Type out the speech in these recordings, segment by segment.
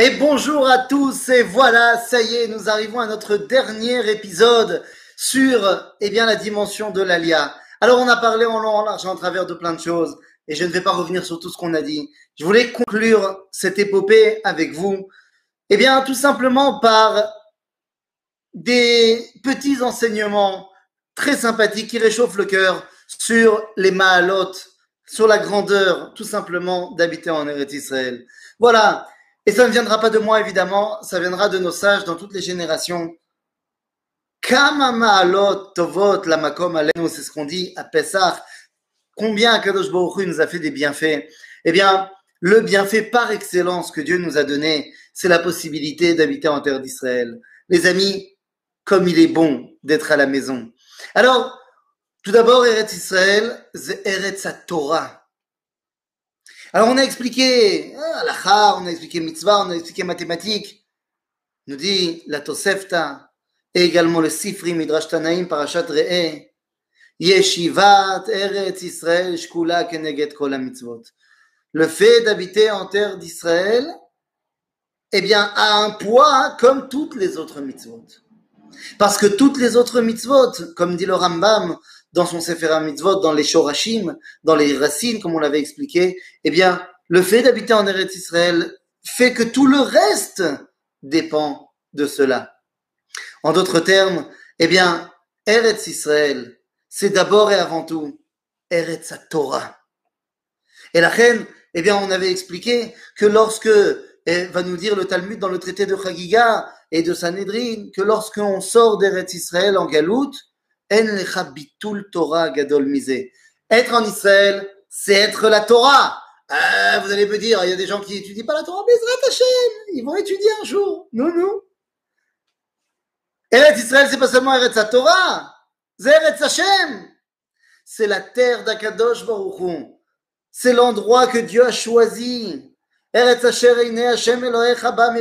Et bonjour à tous, et voilà, ça y est, nous arrivons à notre dernier épisode sur, eh bien, la dimension de l'Alia. Alors, on a parlé en long, en large, en travers de plein de choses, et je ne vais pas revenir sur tout ce qu'on a dit. Je voulais conclure cette épopée avec vous, eh bien, tout simplement par des petits enseignements très sympathiques qui réchauffent le cœur sur les Mahalotes, sur la grandeur, tout simplement, d'habiter en Eretz Israël. Voilà. Et ça ne viendra pas de moi, évidemment, ça viendra de nos sages dans toutes les générations. Kama Tovot c'est ce qu'on dit à Pessah. Combien Kadosh Baruch nous a fait des bienfaits? Eh bien, le bienfait par excellence que Dieu nous a donné, c'est la possibilité d'habiter en terre d'Israël. Les amis, comme il est bon d'être à la maison. Alors, tout d'abord, Eretz Israël, c'est Eretz Torah. Alors, on a expliqué ah, on a expliqué mitzvah, on a expliqué mathématiques. Nous dit la Tosefta, et également le Sifri Midrash Tanaim Parashat Re'eh. Yeshivat Eretz Israël Shkula Keneget Kol mitzvot. Le fait d'habiter en terre d'Israël, eh bien, a un poids comme toutes les autres mitzvot. Parce que toutes les autres mitzvot, comme dit le Rambam, dans son Sefer Mitzvot, dans les Shorashim, dans les racines, comme on l'avait expliqué, eh bien, le fait d'habiter en Eretz Israël fait que tout le reste dépend de cela. En d'autres termes, eh bien, Eretz Israël, c'est d'abord et avant tout Eretz Torah. Et la reine, eh bien, on avait expliqué que lorsque, eh, va nous dire le Talmud dans le traité de Chagiga et de Sanhedrin, que lorsqu'on sort d'Eretz Israël en galoute, Torah gadol Être en Israël, c'est être la Torah. Euh, vous allez me dire, il y a des gens qui étudient pas la Torah, mais Hashem, ils vont étudier un jour. Non, non. Eretz Israël, c'est pas seulement Eretz Torah, c'est Eretz Hashem. C'est la terre d'Akadosh Baruch C'est l'endroit que Dieu a choisi. Eretz Hashem Elohecha ba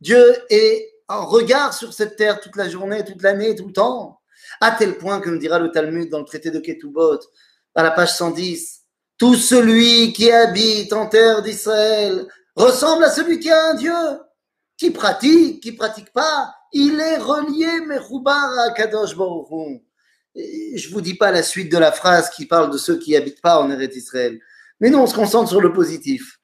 Dieu est en regard sur cette terre toute la journée, toute l'année, tout le temps. À tel point que nous dira le Talmud dans le traité de Ketubot, à la page 110, tout celui qui habite en terre d'Israël ressemble à celui qui a un Dieu, qui pratique, qui pratique pas, il est relié, Mechoubar à Kadosh Baruch Je vous dis pas la suite de la phrase qui parle de ceux qui habitent pas en Eretz Israël. Mais non, on se concentre sur le positif.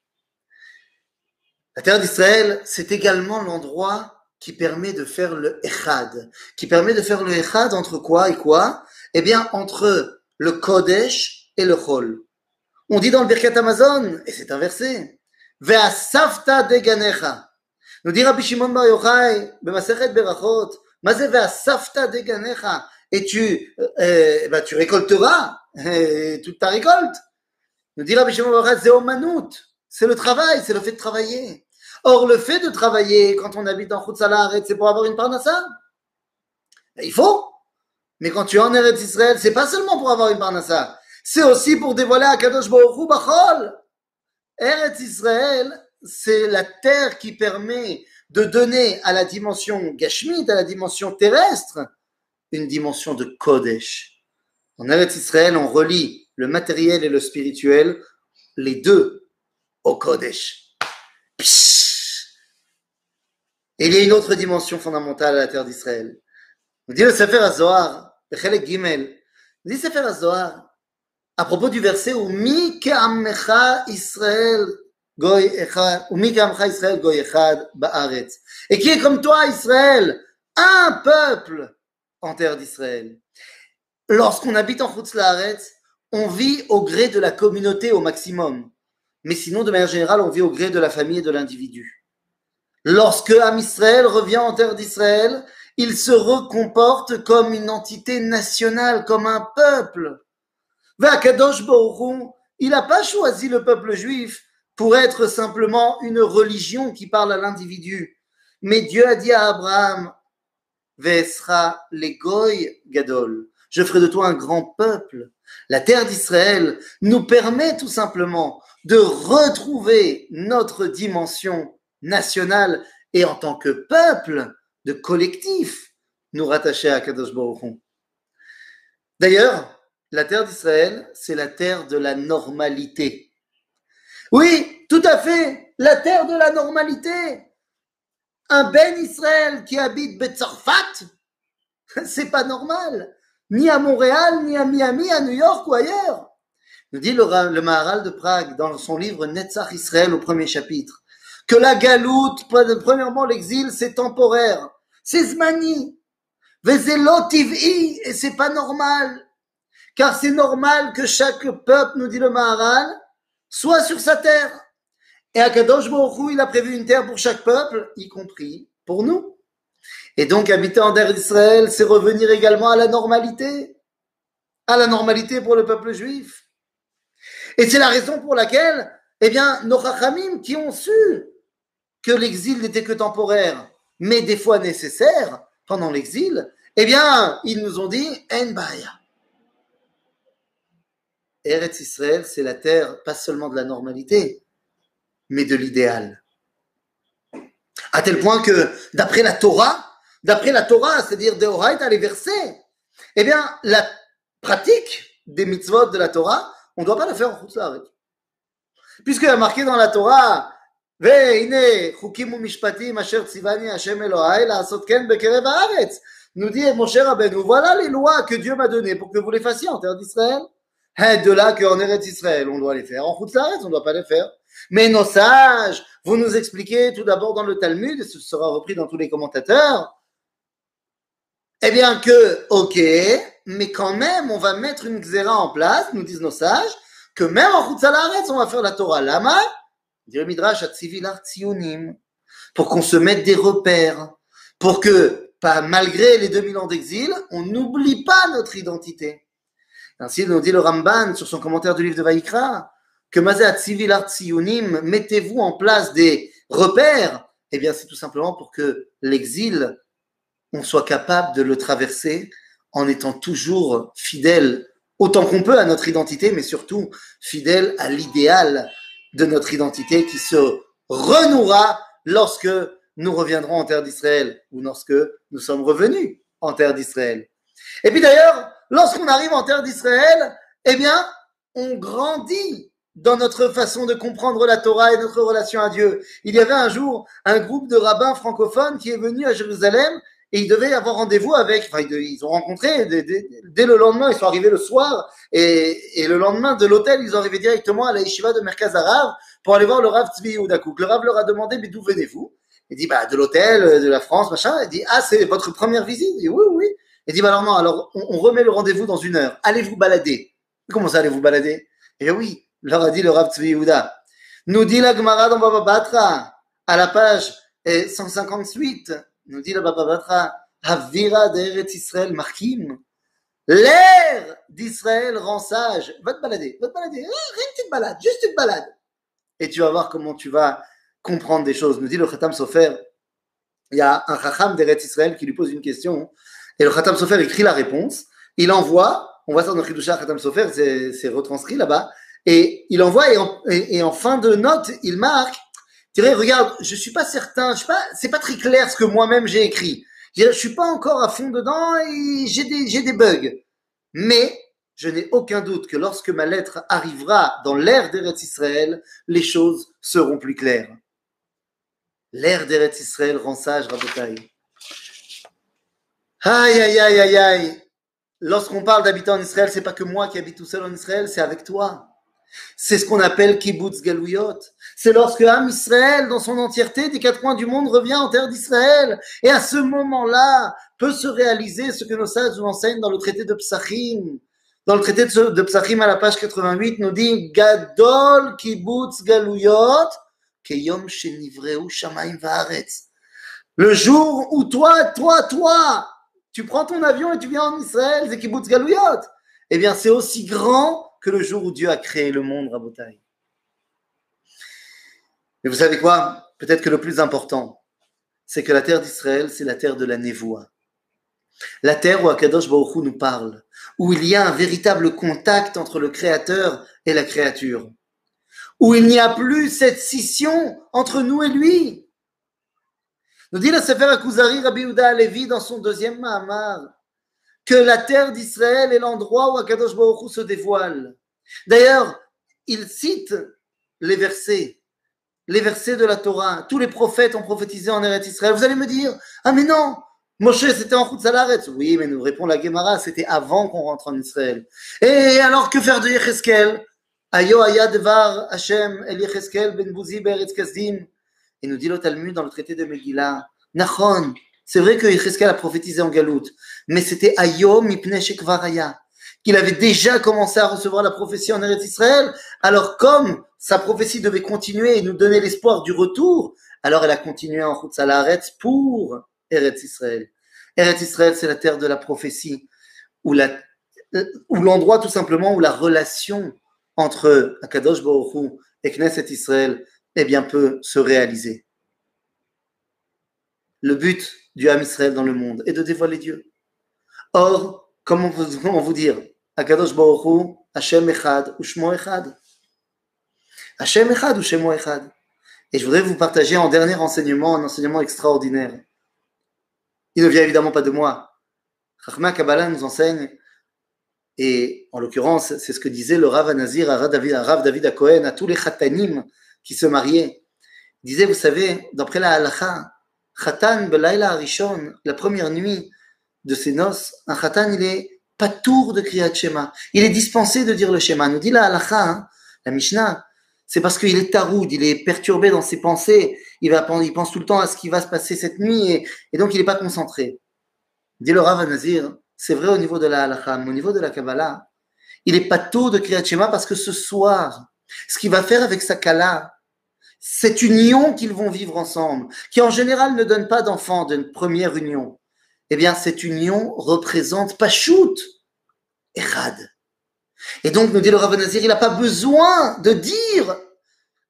La terre d'Israël, c'est également l'endroit qui permet de faire le echad, qui permet de faire le echad entre quoi et quoi? Eh bien, entre le kodesh et le chol. On dit dans le Birkat Amazon, et c'est un verset, Ve'asafta deganecha. Nous dit Rabbi Shimon Bar Yochai, B'masechet Berachot, Mazé ve'asafta deganecha. Et tu, euh, bah, tu récolteras toute ta récolte. Nous dit Rabbi Shimon Bar Yochai, c'est C'est le travail, c'est le fait de travailler. Or, le fait de travailler quand on habite en Khutsalar, c'est pour avoir une parnassa. Il faut. Mais quand tu es en Eretz Israël, c'est pas seulement pour avoir une parnassa. C'est aussi pour dévoiler à Kadosh Baruch Bachol. Eretz Israël, c'est la terre qui permet de donner à la dimension Gashmit, à la dimension terrestre, une dimension de Kodesh. En Eretz Israël, on relie le matériel et le spirituel, les deux, au Kodesh. Et il y a une autre dimension fondamentale à la terre d'Israël. On dit le Sefer HaZohar, le Chelek Gimel, dit Sefer HaZohar, à propos du verset où Mi Israël goy ou Mi Israël goy echad ba'aretz. Et qui est comme toi, Israël, un peuple en terre d'Israël. Lorsqu'on habite en Chutz on vit au gré de la communauté au maximum. Mais sinon, de manière générale, on vit au gré de la famille et de l'individu. Lorsque Am Israël revient en terre d'Israël, il se recomporte comme une entité nationale, comme un peuple. Kadosh il n'a pas choisi le peuple juif pour être simplement une religion qui parle à l'individu. Mais Dieu a dit à Abraham, Vesra legoy gadol, je ferai de toi un grand peuple. La terre d'Israël nous permet tout simplement de retrouver notre dimension national et en tant que peuple, de collectif, nous rattacher à Kadosh Baruch D'ailleurs, la terre d'Israël, c'est la terre de la normalité. Oui, tout à fait. la terre de la normalité. Un Ben Israël qui habite Betzarfat, c'est pas normal. Ni à Montréal, ni à Miami, à New York ou ailleurs. Nous dit le, le Maharal de Prague dans son livre Netzach Israël au premier chapitre que la galoute, premièrement l'exil, c'est temporaire. C'est zmani. et c'est pas normal. Car c'est normal que chaque peuple, nous dit le Maharal, soit sur sa terre. Et à Kadosh Baruch il a prévu une terre pour chaque peuple, y compris pour nous. Et donc, habiter en terre d'Israël, c'est revenir également à la normalité. À la normalité pour le peuple juif. Et c'est la raison pour laquelle, eh bien, nos rachamim qui ont su que l'exil n'était que temporaire, mais des fois nécessaire pendant l'exil, eh bien, ils nous ont dit En Baya. Eretz Israël, c'est la terre pas seulement de la normalité, mais de l'idéal. À tel point que, d'après la Torah, d'après la Torah, c'est-à-dire de les versets, eh bien, la pratique des mitzvot de la Torah, on ne doit pas la faire en y a marqué dans la Torah, והנה חוקים ומשפטים אשר ציווני השם אלוהי לעשות כן בקרב הארץ. Nous dit Moshe Rabbeinu, voilà les lois que Dieu m'a données pour que vous les fassiez en terre d'Israël. De là qu'en Eretz Israël, on doit les faire. En Khutzaretz, on ne doit pas les faire. Mais nos sages, vous nous expliquez tout d'abord dans le Talmud, et ce sera repris dans tous les commentateurs, eh bien que, ok, mais quand même, on va mettre une xéra en place, nous disent nos sages, que même en Khutzaretz, on va faire la Torah. Lama, Midrash pour qu'on se mette des repères, pour que, pas, malgré les 2000 ans d'exil, on n'oublie pas notre identité. Ainsi nous dit le Ramban sur son commentaire du livre de Vaïkra, que mettez-vous en place des repères, eh bien c'est tout simplement pour que l'exil, on soit capable de le traverser en étant toujours fidèle autant qu'on peut à notre identité, mais surtout fidèle à l'idéal de notre identité qui se renouera lorsque nous reviendrons en terre d'Israël ou lorsque nous sommes revenus en terre d'Israël. Et puis d'ailleurs, lorsqu'on arrive en terre d'Israël, eh bien, on grandit dans notre façon de comprendre la Torah et notre relation à Dieu. Il y avait un jour un groupe de rabbins francophones qui est venu à Jérusalem et ils devaient avoir rendez-vous avec, enfin, ils ont rencontré dès, le lendemain, ils sont arrivés le soir, et, le lendemain de l'hôtel, ils sont arrivés directement à la yeshiva de Merkaz Arav pour aller voir le Rav Tzvi Oudakouk. Le Rav leur a demandé, mais d'où venez-vous? Il dit, bah, de l'hôtel, de la France, machin. Il dit, ah, c'est votre première visite? Il dit, oui, oui. Il dit, bah, alors non, alors, on, remet le rendez-vous dans une heure. Allez vous balader? Comment ça, allez vous balader? Et oui, leur a dit le Rav Tzvi Ouda. Nous dit la Gemara dans Baba Batra, à la page 158, nous dit le Baba Batra, Havira d'Eretz Israël markim. L'air d'Israël rend sage. Va te balader, va te balader. Rien une petite balade, juste une balade. Et tu vas voir comment tu vas comprendre des choses. Nous dit le Khatam Sofer, il y a un Chacham d'Eretz Israël qui lui pose une question. Et le Khatam Sofer écrit la réponse. Il envoie, on voit ça dans Chidusha Khatam Sofer, c'est retranscrit là-bas. Et il envoie, et en, et en fin de note, il marque dirais, regarde, je suis pas certain, je pas, c'est pas très clair ce que moi-même j'ai écrit. Je, ne suis pas encore à fond dedans et j'ai des, bugs. Mais je n'ai aucun doute que lorsque ma lettre arrivera dans l'ère d'Eretz Israël, les choses seront plus claires. L'ère d'Eretz Israël rend sage, Rabotai. Aïe, aïe, aïe, aïe, aïe. Lorsqu'on parle d'habiter en Israël, c'est pas que moi qui habite tout seul en Israël, c'est avec toi. C'est ce qu'on appelle kibbutz galouyot. C'est lorsque Am Israël, dans son entièreté, des quatre coins du monde, revient en terre d'Israël. Et à ce moment-là, peut se réaliser ce que nos sages nous enseignent dans le traité de Psachim. Dans le traité de Psachim, à la page 88, nous dit Gadol kibbutz galouyot keyom shenivreu shamaim vaaretz. Le jour où toi, toi, toi, tu prends ton avion et tu viens en Israël, c'est kibbutz galouyot. Eh bien, c'est aussi grand que le jour où Dieu a créé le monde, Rabotai. Mais vous savez quoi? Peut-être que le plus important, c'est que la terre d'Israël, c'est la terre de la névoie. La terre où Akadosh Baruch nous parle, où il y a un véritable contact entre le Créateur et la créature, où il n'y a plus cette scission entre nous et lui. Nous dit le Sefer Akuzari Rabbi Uda Alevi dans son deuxième Mahamar, que la terre d'Israël est l'endroit où Akadosh Baruch Hu se dévoile. D'ailleurs, il cite les versets les versets de la Torah, tous les prophètes ont prophétisé en Eretz Israël. Vous allez me dire, ah mais non, Moshe c'était en Salaretz. Oui, mais nous répond la Gemara, c'était avant qu'on rentre en Israël. Et alors que faire de Yecheskel? Ayo ayadvar Hashem el Yecheskel ben Bouzi be'eretz Kasdim. Et nous dit le Talmud dans le traité de Megillah, Nachon, c'est vrai que Yecheskel a prophétisé en Galout, mais c'était Ayo mipne shekvaraya qu'il avait déjà commencé à recevoir la prophétie en Eretz Israël. Alors comme sa prophétie devait continuer et nous donner l'espoir du retour, alors elle a continué en Salaretz pour Eretz Israël. Eretz Israël, c'est la terre de la prophétie, où l'endroit tout simplement où la relation entre Akadosh Baruch et Knesset Israël eh bien, peut se réaliser. Le but du Ham Israël dans le monde est de dévoiler Dieu. Or, comment vous, vous dire Akadosh Hashem Echad ou Echad Hashem Echad ou Echad Et je voudrais vous partager en dernier enseignement, un enseignement extraordinaire. Il ne vient évidemment pas de moi. Chachma Kabbalah nous enseigne, et en l'occurrence, c'est ce que disait le Rav Anazir, Rav David, Rav David Akohen, à tous les Khatanim qui se mariaient. Il disait, vous savez, d'après la halacha, Khatan Arishon, la première nuit de ses noces, un Khatan, il est pas tour de Kriyat Shema. Il est dispensé de dire le Shema. Nous dit la halacha, hein, la Mishnah, c'est parce qu'il est taroud, il est perturbé dans ses pensées, il, va, il pense tout le temps à ce qui va se passer cette nuit et, donc il n'est pas concentré. Dit le Rav Nazir, c'est vrai au niveau de la halakha, mais au niveau de la Kabbalah, il est pas tôt de Kriyat Shema parce que ce soir, ce qu'il va faire avec sa Kala, cette union qu'ils vont vivre ensemble, qui en général ne donne pas d'enfant d'une première union, eh bien cette union représente Pachout, Erad. Et donc, nous dit le Rav Nazir, il n'a pas besoin de dire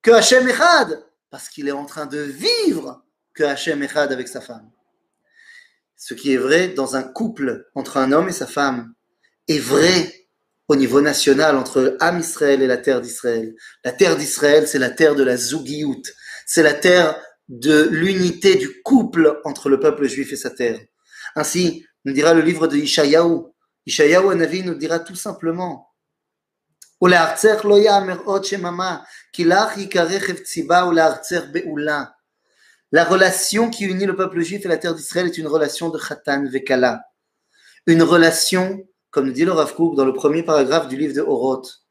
que Hachem Echad, parce qu'il est en train de vivre que Hachem Echad avec sa femme. Ce qui est vrai dans un couple entre un homme et sa femme est vrai au niveau national entre Am Israël et la terre d'Israël. La terre d'Israël, c'est la terre de la Zougiout, c'est la terre de l'unité du couple entre le peuple juif et sa terre. Ainsi, nous dira le livre de Ishayahu. Ishayahu Anavi nous dira tout simplement la relation qui unit le peuple juif et la terre d'Israël est une relation de Khatan Vekala. Une relation, comme dit le Rav dans le premier paragraphe du livre de Horoth,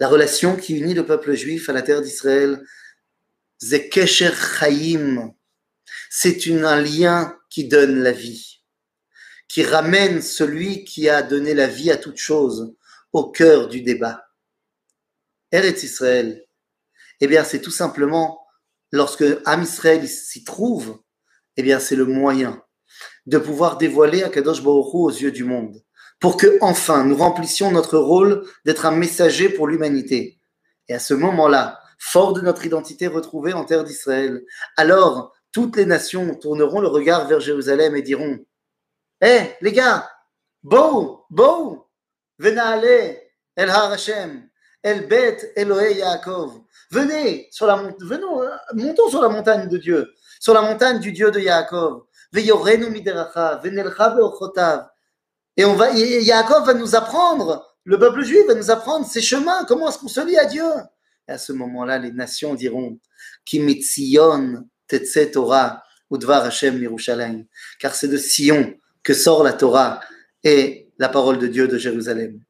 la relation qui unit le peuple juif à la terre d'Israël, Chaim, c'est un lien qui donne la vie, qui ramène celui qui a donné la vie à toute chose au cœur du débat. Eretz Israël, eh bien, c'est tout simplement lorsque Am Israël s'y trouve, eh bien, c'est le moyen de pouvoir dévoiler Akadosh Baruch aux yeux du monde, pour que enfin nous remplissions notre rôle d'être un messager pour l'humanité. Et à ce moment-là, fort de notre identité retrouvée en terre d'Israël, alors toutes les nations tourneront le regard vers Jérusalem et diront Hé, les gars, beau, beau, Venez El Har Hashem, El Bet Elohe Yaakov. Venez sur la venons, euh, montons sur la montagne de Dieu, sur la montagne du Dieu de Yaakov. Et on va, Yaakov va nous apprendre, le peuple juif va nous apprendre ses chemins, comment est-ce qu'on se lie à Dieu? Et à ce moment-là, les nations diront, Kimitzion tetse Torah, udvar Hashem Yerushalayim. Car c'est de Sion que sort la Torah et la parole de Dieu de Jérusalem.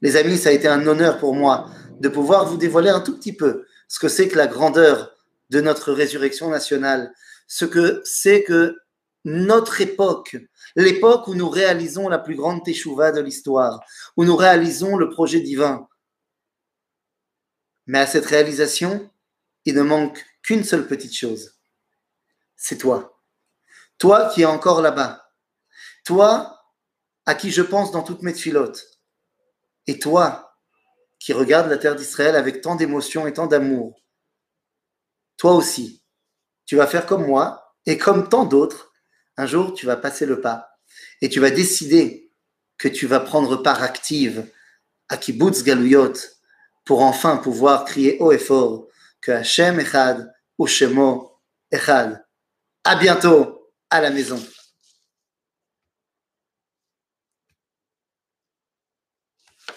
Les amis, ça a été un honneur pour moi de pouvoir vous dévoiler un tout petit peu ce que c'est que la grandeur de notre résurrection nationale, ce que c'est que notre époque, l'époque où nous réalisons la plus grande teshuva de l'histoire, où nous réalisons le projet divin. Mais à cette réalisation, il ne manque qu'une seule petite chose. C'est toi. Toi qui es encore là-bas. Toi à qui je pense dans toutes mes filotes. Et toi, qui regardes la terre d'Israël avec tant d'émotion et tant d'amour, toi aussi, tu vas faire comme moi et comme tant d'autres. Un jour, tu vas passer le pas et tu vas décider que tu vas prendre part active à Kibbutz Galuyot pour enfin pouvoir crier haut et fort que Hashem Echad ou Shemo Echad. À bientôt à la maison.